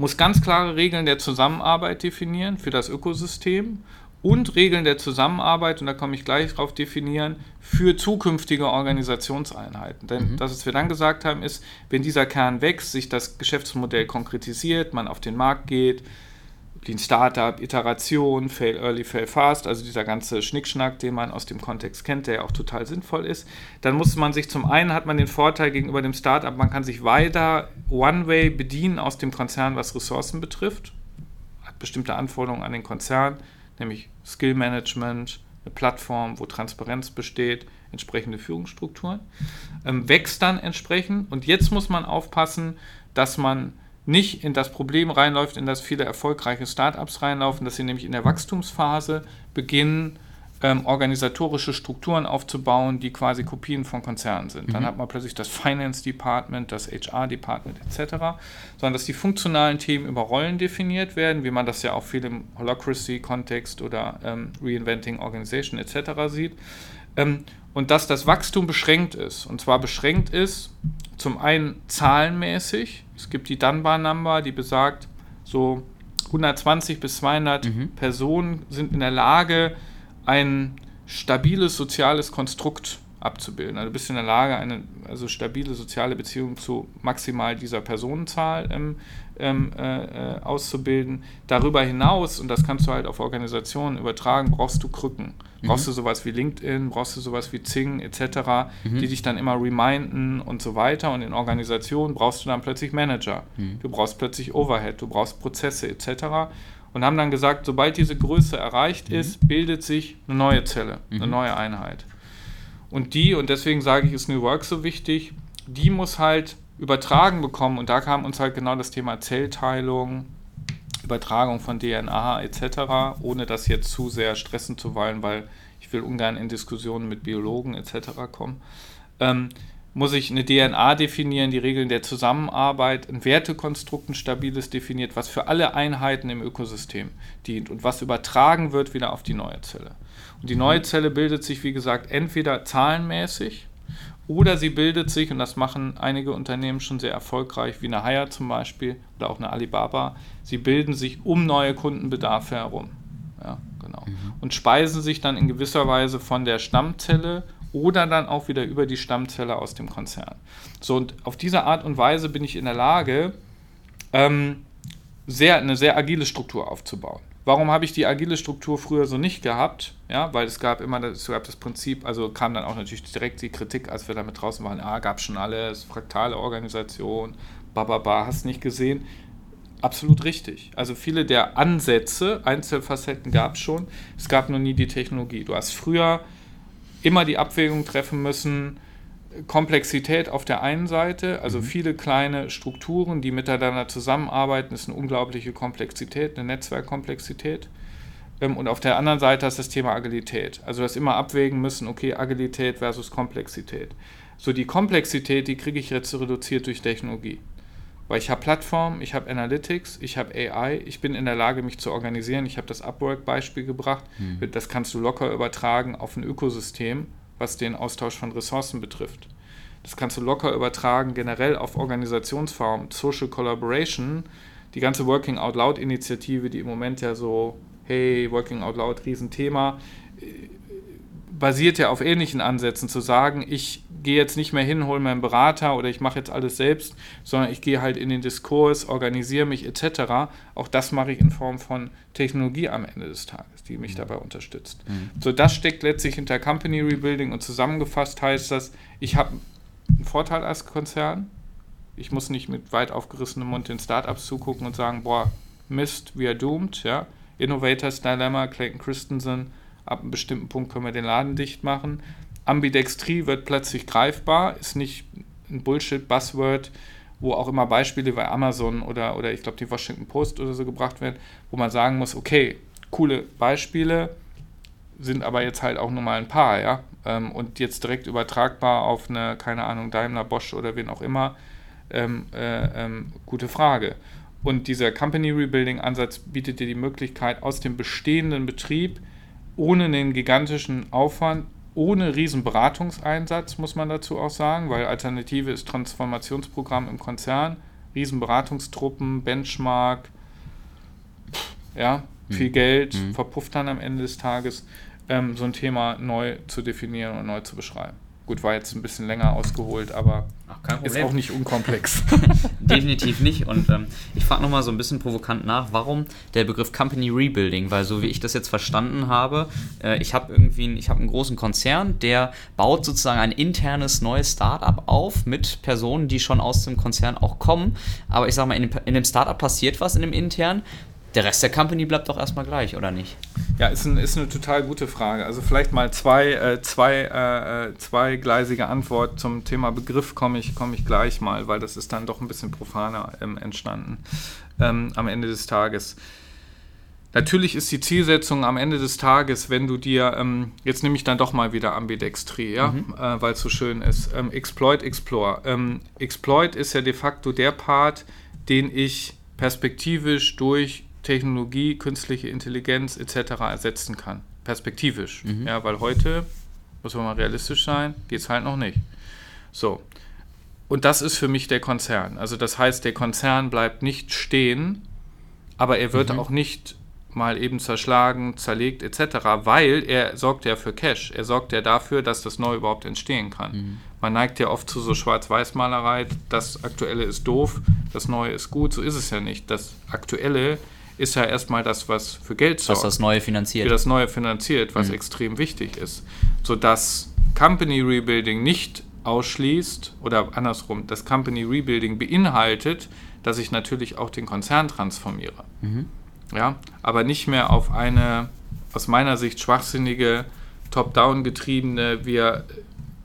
muss ganz klare Regeln der Zusammenarbeit definieren für das Ökosystem und Regeln der Zusammenarbeit, und da komme ich gleich drauf definieren, für zukünftige Organisationseinheiten. Denn mhm. das, was wir dann gesagt haben, ist, wenn dieser Kern wächst, sich das Geschäftsmodell konkretisiert, man auf den Markt geht, Lean Startup, Iteration, Fail Early, Fail Fast, also dieser ganze Schnickschnack, den man aus dem Kontext kennt, der ja auch total sinnvoll ist. Dann muss man sich zum einen hat man den Vorteil gegenüber dem Startup, man kann sich weiter One-Way bedienen aus dem Konzern, was Ressourcen betrifft. Hat bestimmte Anforderungen an den Konzern, nämlich Skill Management, eine Plattform, wo Transparenz besteht, entsprechende Führungsstrukturen. Ähm, wächst dann entsprechend und jetzt muss man aufpassen, dass man nicht in das Problem reinläuft, in das viele erfolgreiche Startups reinlaufen, dass sie nämlich in der Wachstumsphase beginnen, ähm, organisatorische Strukturen aufzubauen, die quasi Kopien von Konzernen sind. Mhm. Dann hat man plötzlich das Finance Department, das HR Department etc., sondern dass die funktionalen Themen über Rollen definiert werden, wie man das ja auch viel im Holacracy-Kontext oder ähm, Reinventing Organization etc. sieht. Ähm, und dass das Wachstum beschränkt ist. Und zwar beschränkt ist zum einen zahlenmäßig. Es gibt die Dunbar Number, die besagt, so 120 bis 200 mhm. Personen sind in der Lage, ein stabiles soziales Konstrukt abzubilden. Also du bist in der Lage, eine also stabile soziale Beziehung zu maximal dieser Personenzahl ähm, ähm, äh, äh, auszubilden. Darüber hinaus, und das kannst du halt auf Organisationen übertragen, brauchst du Krücken. Mhm. Brauchst du sowas wie LinkedIn, brauchst du sowas wie Zing etc., mhm. die dich dann immer reminden und so weiter. Und in Organisationen brauchst du dann plötzlich Manager. Mhm. Du brauchst plötzlich Overhead, du brauchst Prozesse etc. Und haben dann gesagt, sobald diese Größe erreicht mhm. ist, bildet sich eine neue Zelle, eine mhm. neue Einheit. Und die, und deswegen sage ich, ist New Work so wichtig, die muss halt übertragen bekommen. Und da kam uns halt genau das Thema Zellteilung, Übertragung von DNA etc., ohne das jetzt zu sehr stressen zu wollen, weil ich will ungern in Diskussionen mit Biologen etc. kommen. Ähm, muss ich eine DNA definieren, die Regeln der Zusammenarbeit, ein Wertekonstrukt, ein stabiles definiert, was für alle Einheiten im Ökosystem dient und was übertragen wird wieder auf die neue Zelle. Und die neue Zelle bildet sich, wie gesagt, entweder zahlenmäßig oder sie bildet sich, und das machen einige Unternehmen schon sehr erfolgreich, wie eine Haier zum Beispiel oder auch eine Alibaba, sie bilden sich um neue Kundenbedarfe herum. Ja, genau. Mhm. Und speisen sich dann in gewisser Weise von der Stammzelle oder dann auch wieder über die Stammzelle aus dem Konzern. So, und auf diese Art und Weise bin ich in der Lage, ähm, sehr, eine sehr agile Struktur aufzubauen. Warum habe ich die agile Struktur früher so nicht gehabt? Ja, weil es gab immer das, gab das Prinzip, also kam dann auch natürlich direkt die Kritik, als wir damit draußen waren, ah, gab schon alles, fraktale Organisation, bababa, hast nicht gesehen. Absolut richtig. Also viele der Ansätze, Einzelfacetten gab es schon, es gab nur nie die Technologie. Du hast früher immer die Abwägung treffen müssen, Komplexität auf der einen Seite, also mhm. viele kleine Strukturen, die miteinander zusammenarbeiten, ist eine unglaubliche Komplexität, eine Netzwerkkomplexität. Ähm, und auf der anderen Seite ist das Thema Agilität. Also das immer abwägen müssen, okay, Agilität versus Komplexität. So die Komplexität, die kriege ich jetzt reduziert durch Technologie. Weil ich habe Plattformen, ich habe Analytics, ich habe AI, ich bin in der Lage, mich zu organisieren. Ich habe das Upwork-Beispiel gebracht. Mhm. Das kannst du locker übertragen auf ein Ökosystem, was den Austausch von Ressourcen betrifft. Das kannst du locker übertragen generell auf Organisationsformen, Social Collaboration, die ganze Working Out Loud Initiative, die im Moment ja so, hey, Working Out Loud, Riesenthema, basiert ja auf ähnlichen Ansätzen, zu sagen, ich gehe jetzt nicht mehr hin, hole meinen Berater oder ich mache jetzt alles selbst, sondern ich gehe halt in den Diskurs, organisiere mich etc. Auch das mache ich in Form von Technologie am Ende des Tages, die mich mhm. dabei unterstützt. Mhm. So, das steckt letztlich hinter Company Rebuilding und zusammengefasst heißt das, ich habe einen Vorteil als Konzern. Ich muss nicht mit weit aufgerissenem Mund den Startups zugucken und sagen, boah, Mist, we are doomed, ja. Innovators Dilemma, Clayton Christensen, ab einem bestimmten Punkt können wir den Laden dicht machen. Ambidextrie wird plötzlich greifbar, ist nicht ein Bullshit-Buzzword, wo auch immer Beispiele bei Amazon oder, oder ich glaube die Washington Post oder so gebracht werden, wo man sagen muss, okay, coole Beispiele, sind aber jetzt halt auch nur mal ein paar, ja. Ähm, und jetzt direkt übertragbar auf eine, keine Ahnung, Daimler, Bosch oder wen auch immer, ähm, äh, ähm, gute Frage. Und dieser Company Rebuilding Ansatz bietet dir die Möglichkeit, aus dem bestehenden Betrieb ohne einen gigantischen Aufwand, ohne riesen Beratungseinsatz, muss man dazu auch sagen, weil Alternative ist Transformationsprogramm im Konzern, riesen Beratungstruppen, Benchmark, ja, viel hm. Geld, mhm. verpufft dann am Ende des Tages, ähm, so ein Thema neu zu definieren und neu zu beschreiben. Gut, war jetzt ein bisschen länger ausgeholt, aber Ach, ist auch nicht unkomplex. Definitiv nicht. Und ähm, ich frage nochmal so ein bisschen provokant nach, warum der Begriff Company Rebuilding? Weil so wie ich das jetzt verstanden habe, äh, ich habe irgendwie einen, ich hab einen großen Konzern, der baut sozusagen ein internes neues Startup auf mit Personen, die schon aus dem Konzern auch kommen. Aber ich sage mal, in dem, in dem Startup passiert was in dem intern der Rest der Company bleibt doch erstmal gleich, oder nicht? Ja, ist, ein, ist eine total gute Frage. Also vielleicht mal zwei, äh, zwei, äh, äh, zweigleisige Antwort zum Thema Begriff komme ich, komm ich gleich mal, weil das ist dann doch ein bisschen profaner ähm, entstanden ähm, am Ende des Tages. Natürlich ist die Zielsetzung am Ende des Tages, wenn du dir, ähm, jetzt nehme ich dann doch mal wieder Ambidextrie, ja, mhm. äh, weil es so schön ist, ähm, Exploit, Explore. Ähm, Exploit ist ja de facto der Part, den ich perspektivisch durch Technologie, künstliche Intelligenz etc. ersetzen kann. Perspektivisch. Mhm. Ja, weil heute, muss man mal realistisch sein, geht es halt noch nicht. So. Und das ist für mich der Konzern. Also das heißt, der Konzern bleibt nicht stehen, aber er wird mhm. auch nicht mal eben zerschlagen, zerlegt etc., weil er sorgt ja für Cash. Er sorgt ja dafür, dass das Neue überhaupt entstehen kann. Mhm. Man neigt ja oft zu so Schwarz-Weiß-Malerei, das Aktuelle ist doof, das Neue ist gut. So ist es ja nicht. Das Aktuelle ist ja erstmal das, was für Geld sorgt. Was das Neue finanziert. Für das Neue finanziert, was mhm. extrem wichtig ist. Sodass Company Rebuilding nicht ausschließt oder andersrum, das Company Rebuilding beinhaltet, dass ich natürlich auch den Konzern transformiere. Mhm. Ja, aber nicht mehr auf eine aus meiner Sicht schwachsinnige, top-down getriebene, wir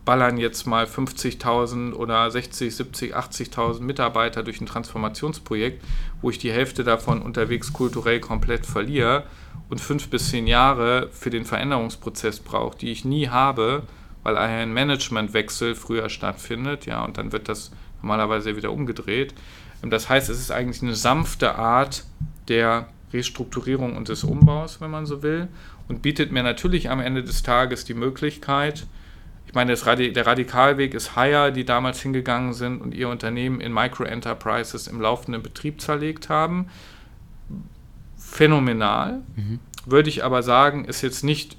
ballern jetzt mal 50.000 oder 60, 70, 80.000 Mitarbeiter durch ein Transformationsprojekt, wo ich die Hälfte davon unterwegs kulturell komplett verliere und fünf bis zehn Jahre für den Veränderungsprozess brauche, die ich nie habe, weil ein Managementwechsel früher stattfindet, ja, und dann wird das normalerweise wieder umgedreht. Das heißt, es ist eigentlich eine sanfte Art der Restrukturierung und des Umbaus, wenn man so will, und bietet mir natürlich am Ende des Tages die Möglichkeit, ich meine, Radi der Radikalweg ist Hire, die damals hingegangen sind und ihr Unternehmen in Micro-Enterprises im laufenden Betrieb zerlegt haben. Phänomenal. Mhm. Würde ich aber sagen, ist jetzt nicht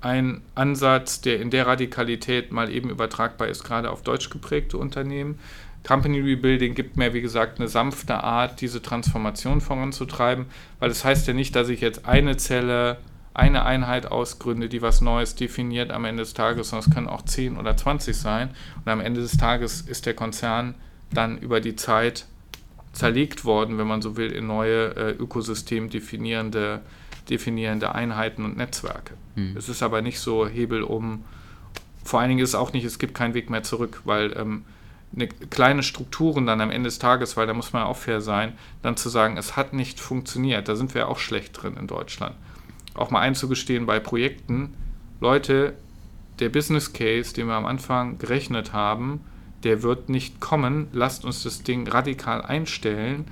ein Ansatz, der in der Radikalität mal eben übertragbar ist, gerade auf deutsch geprägte Unternehmen. Company Rebuilding gibt mir, wie gesagt, eine sanfte Art, diese Transformation voranzutreiben, weil das heißt ja nicht, dass ich jetzt eine Zelle, eine Einheit ausgründe, die was Neues definiert am Ende des Tages, sondern es können auch 10 oder 20 sein. Und am Ende des Tages ist der Konzern dann über die Zeit zerlegt worden, wenn man so will, in neue äh, Ökosystem definierende, definierende Einheiten und Netzwerke. Hm. Es ist aber nicht so Hebel um, vor allen Dingen ist es auch nicht, es gibt keinen Weg mehr zurück, weil ähm, eine kleine Strukturen dann am Ende des Tages, weil da muss man auch fair sein, dann zu sagen, es hat nicht funktioniert. Da sind wir auch schlecht drin in Deutschland. Auch mal einzugestehen bei Projekten, Leute, der Business Case, den wir am Anfang gerechnet haben, der wird nicht kommen. Lasst uns das Ding radikal einstellen.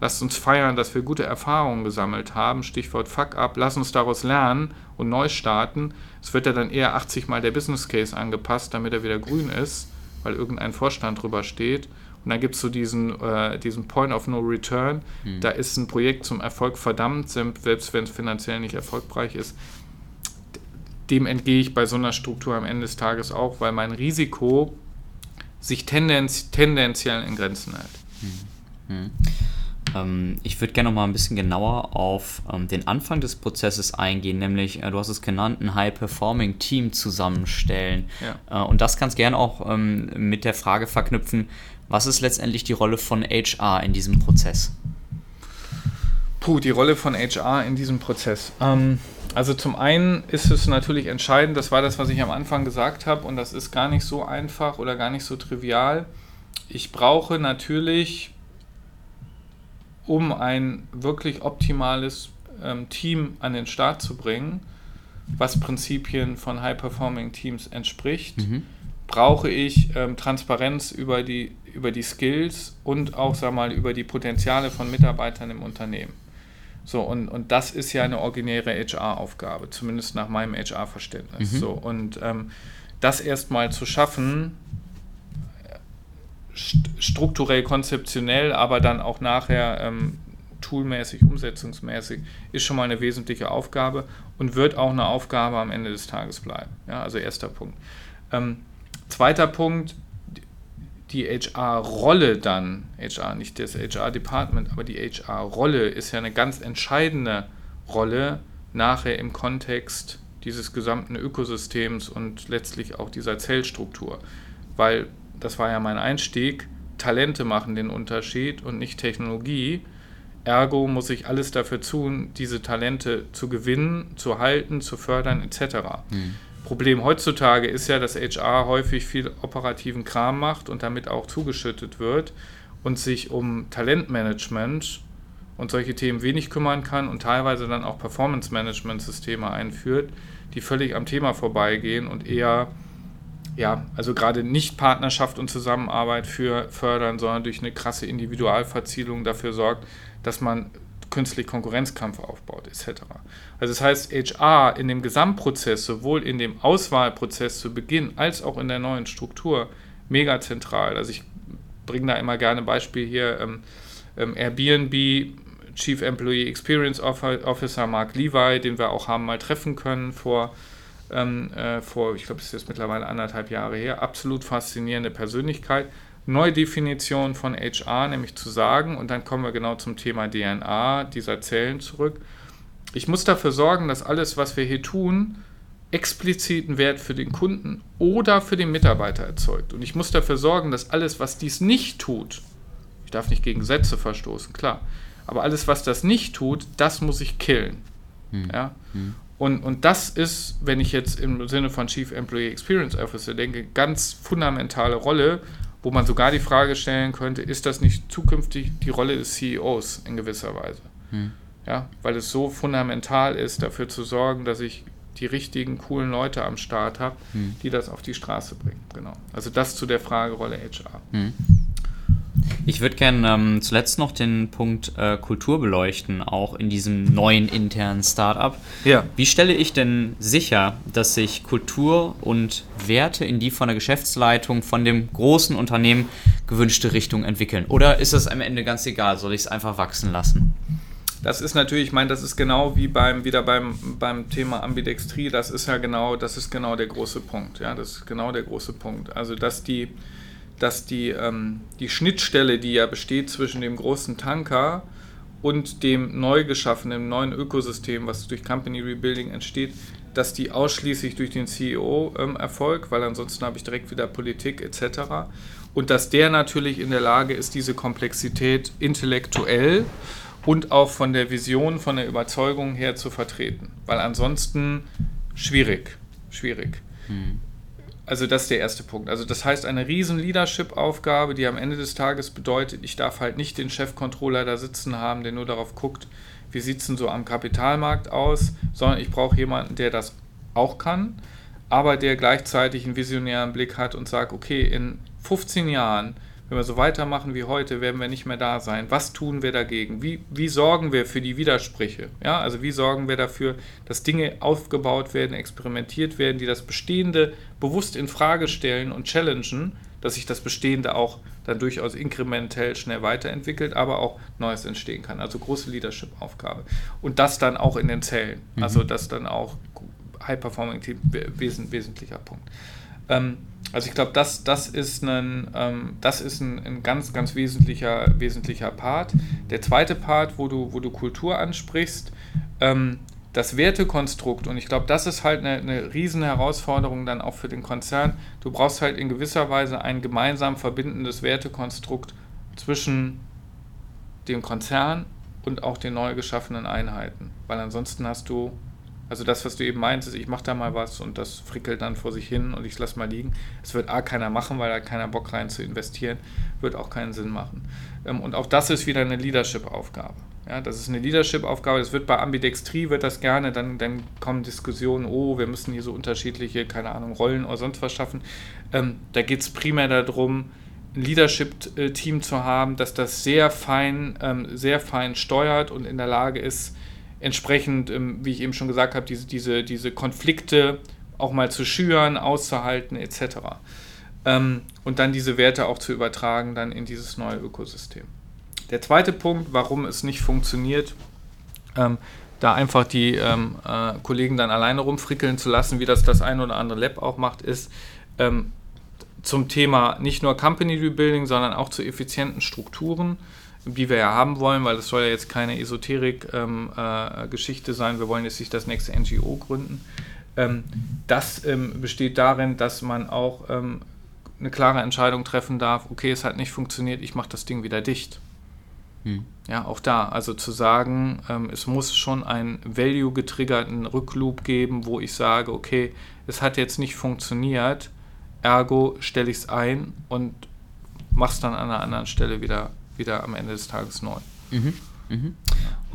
Lasst uns feiern, dass wir gute Erfahrungen gesammelt haben. Stichwort Fuck up. Lasst uns daraus lernen und neu starten. Es wird ja dann eher 80 Mal der Business Case angepasst, damit er wieder grün ist weil irgendein Vorstand drüber steht. Und dann gibt es so diesen, äh, diesen Point of No Return. Mhm. Da ist ein Projekt zum Erfolg verdammt, selbst wenn es finanziell nicht erfolgreich ist. Dem entgehe ich bei so einer Struktur am Ende des Tages auch, weil mein Risiko sich tendenz tendenziell in Grenzen hält. Mhm. Mhm. Ähm, ich würde gerne noch mal ein bisschen genauer auf ähm, den Anfang des Prozesses eingehen, nämlich, äh, du hast es genannt, ein High-Performing-Team zusammenstellen. Ja. Äh, und das kannst gerne auch ähm, mit der Frage verknüpfen, was ist letztendlich die Rolle von HR in diesem Prozess? Puh, die Rolle von HR in diesem Prozess. Ähm, also zum einen ist es natürlich entscheidend, das war das, was ich am Anfang gesagt habe, und das ist gar nicht so einfach oder gar nicht so trivial. Ich brauche natürlich um ein wirklich optimales ähm, Team an den Start zu bringen, was Prinzipien von High-Performing Teams entspricht, mhm. brauche ich ähm, Transparenz über die, über die Skills und auch sag mal, über die Potenziale von Mitarbeitern im Unternehmen. So, und, und das ist ja eine originäre HR-Aufgabe, zumindest nach meinem HR-Verständnis. Mhm. So, und ähm, das erstmal zu schaffen, strukturell, konzeptionell, aber dann auch nachher ähm, toolmäßig, umsetzungsmäßig, ist schon mal eine wesentliche Aufgabe und wird auch eine Aufgabe am Ende des Tages bleiben. Ja, also erster Punkt. Ähm, zweiter Punkt, die HR-Rolle dann, HR, nicht das HR-Department, aber die HR-Rolle ist ja eine ganz entscheidende Rolle nachher im Kontext dieses gesamten Ökosystems und letztlich auch dieser Zellstruktur. Weil das war ja mein Einstieg, Talente machen den Unterschied und nicht Technologie. Ergo muss ich alles dafür tun, diese Talente zu gewinnen, zu halten, zu fördern etc. Mhm. Problem heutzutage ist ja, dass HR häufig viel operativen Kram macht und damit auch zugeschüttet wird und sich um Talentmanagement und solche Themen wenig kümmern kann und teilweise dann auch Performance-Management-Systeme einführt, die völlig am Thema vorbeigehen und eher ja, also gerade nicht Partnerschaft und Zusammenarbeit für fördern, sondern durch eine krasse Individualverzielung dafür sorgt, dass man künstlich Konkurrenzkampf aufbaut, etc. Also das heißt, HR in dem Gesamtprozess, sowohl in dem Auswahlprozess zu Beginn als auch in der neuen Struktur, mega zentral. Also ich bringe da immer gerne Beispiel hier, ähm, ähm, Airbnb, Chief Employee Experience Officer Mark Levi, den wir auch haben mal treffen können vor ähm, äh, vor, ich glaube, es ist jetzt mittlerweile anderthalb Jahre her, absolut faszinierende Persönlichkeit. Neudefinition von HR, nämlich zu sagen, und dann kommen wir genau zum Thema DNA dieser Zellen zurück. Ich muss dafür sorgen, dass alles, was wir hier tun, expliziten Wert für den Kunden oder für den Mitarbeiter erzeugt. Und ich muss dafür sorgen, dass alles, was dies nicht tut, ich darf nicht gegen Gesetze verstoßen, klar, aber alles, was das nicht tut, das muss ich killen. Hm. Ja? Hm. Und, und das ist, wenn ich jetzt im Sinne von Chief Employee Experience Officer denke, ganz fundamentale Rolle, wo man sogar die Frage stellen könnte, ist das nicht zukünftig die Rolle des CEOs in gewisser Weise? Hm. Ja, weil es so fundamental ist, dafür zu sorgen, dass ich die richtigen, coolen Leute am Start habe, hm. die das auf die Straße bringen. Genau. Also das zu der Fragerolle HR. Hm. Ich würde gerne ähm, zuletzt noch den Punkt äh, Kultur beleuchten, auch in diesem neuen internen Startup. Ja. Wie stelle ich denn sicher, dass sich Kultur und Werte in die von der Geschäftsleitung, von dem großen Unternehmen gewünschte Richtung entwickeln? Oder ist das am Ende ganz egal? Soll ich es einfach wachsen lassen? Das ist natürlich, ich meine, das ist genau wie beim, wieder beim, beim Thema Ambidextrie, das ist ja genau, das ist genau der große Punkt. Ja, das ist genau der große Punkt. Also, dass die, dass die, ähm, die Schnittstelle, die ja besteht zwischen dem großen Tanker und dem neu geschaffenen neuen Ökosystem, was durch Company Rebuilding entsteht, dass die ausschließlich durch den CEO ähm, erfolgt, weil ansonsten habe ich direkt wieder Politik etc. Und dass der natürlich in der Lage ist, diese Komplexität intellektuell und auch von der Vision, von der Überzeugung her zu vertreten. Weil ansonsten schwierig, schwierig. Hm. Also das ist der erste Punkt. Also das heißt eine riesen Leadership-Aufgabe, die am Ende des Tages bedeutet, ich darf halt nicht den Chefcontroller da sitzen haben, der nur darauf guckt, wie sieht es denn so am Kapitalmarkt aus, sondern ich brauche jemanden, der das auch kann, aber der gleichzeitig einen visionären Blick hat und sagt, okay, in 15 Jahren wenn wir so weitermachen wie heute, werden wir nicht mehr da sein. Was tun wir dagegen? Wie, wie sorgen wir für die Widersprüche? Ja, also wie sorgen wir dafür, dass Dinge aufgebaut werden, experimentiert werden, die das Bestehende bewusst in Frage stellen und challengen, dass sich das Bestehende auch dann durchaus inkrementell schnell weiterentwickelt, aber auch Neues entstehen kann. Also große Leadership-Aufgabe. Und das dann auch in den Zellen. Mhm. Also das dann auch High-Performing-Team, wes wesentlicher Punkt. Ähm, also ich glaube, das, das ist, ein, ähm, das ist ein, ein, ganz, ganz wesentlicher, wesentlicher Part. Der zweite Part, wo du, wo du Kultur ansprichst, ähm, das Wertekonstrukt, und ich glaube, das ist halt eine, eine riesen Herausforderung dann auch für den Konzern. Du brauchst halt in gewisser Weise ein gemeinsam verbindendes Wertekonstrukt zwischen dem Konzern und auch den neu geschaffenen Einheiten. Weil ansonsten hast du also das, was du eben meintest, ich mache da mal was und das frickelt dann vor sich hin und ich lasse mal liegen. Es wird A keiner machen, weil da keiner Bock rein zu investieren, wird auch keinen Sinn machen. Ähm, und auch das ist wieder eine Leadership-Aufgabe. Ja, das ist eine Leadership-Aufgabe. Das wird bei Ambidextrie wird das gerne, dann, dann kommen Diskussionen, oh, wir müssen hier so unterschiedliche, keine Ahnung, Rollen oder sonst was schaffen. Ähm, da geht es primär darum, ein Leadership-Team zu haben, dass das sehr fein, ähm, sehr fein steuert und in der Lage ist, entsprechend, ähm, wie ich eben schon gesagt habe, diese, diese, diese Konflikte auch mal zu schüren, auszuhalten etc. Ähm, und dann diese Werte auch zu übertragen dann in dieses neue Ökosystem. Der zweite Punkt, warum es nicht funktioniert, ähm, da einfach die äh, Kollegen dann alleine rumfrickeln zu lassen, wie das das ein oder andere Lab auch macht, ist zum Thema nicht nur Company Rebuilding, sondern auch zu effizienten Strukturen die wir ja haben wollen, weil das soll ja jetzt keine Esoterik-Geschichte ähm, äh, sein. Wir wollen jetzt nicht das nächste NGO gründen. Ähm, das ähm, besteht darin, dass man auch ähm, eine klare Entscheidung treffen darf, okay, es hat nicht funktioniert, ich mache das Ding wieder dicht. Hm. Ja, auch da, also zu sagen, ähm, es muss schon einen value-getriggerten Rückloop geben, wo ich sage, okay, es hat jetzt nicht funktioniert, ergo stelle ich es ein und mache es dann an einer anderen Stelle wieder wieder am Ende des Tages neu. Mhm. Mhm.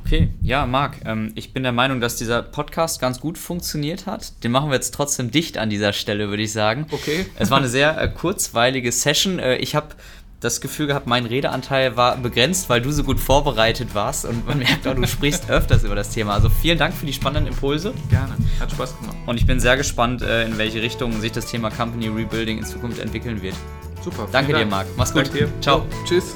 Okay, ja, Marc, ähm, ich bin der Meinung, dass dieser Podcast ganz gut funktioniert hat. Den machen wir jetzt trotzdem dicht an dieser Stelle, würde ich sagen. Okay. Es war eine sehr äh, kurzweilige Session. Äh, ich habe das Gefühl gehabt, mein Redeanteil war begrenzt, weil du so gut vorbereitet warst und man merkt auch, du sprichst öfters über das Thema. Also vielen Dank für die spannenden Impulse. Gerne, hat Spaß gemacht. Und ich bin sehr gespannt, äh, in welche Richtung sich das Thema Company Rebuilding in Zukunft entwickeln wird. Super. Danke Dank. dir, Marc. Mach's gut. Dir. Ciao. Tschüss.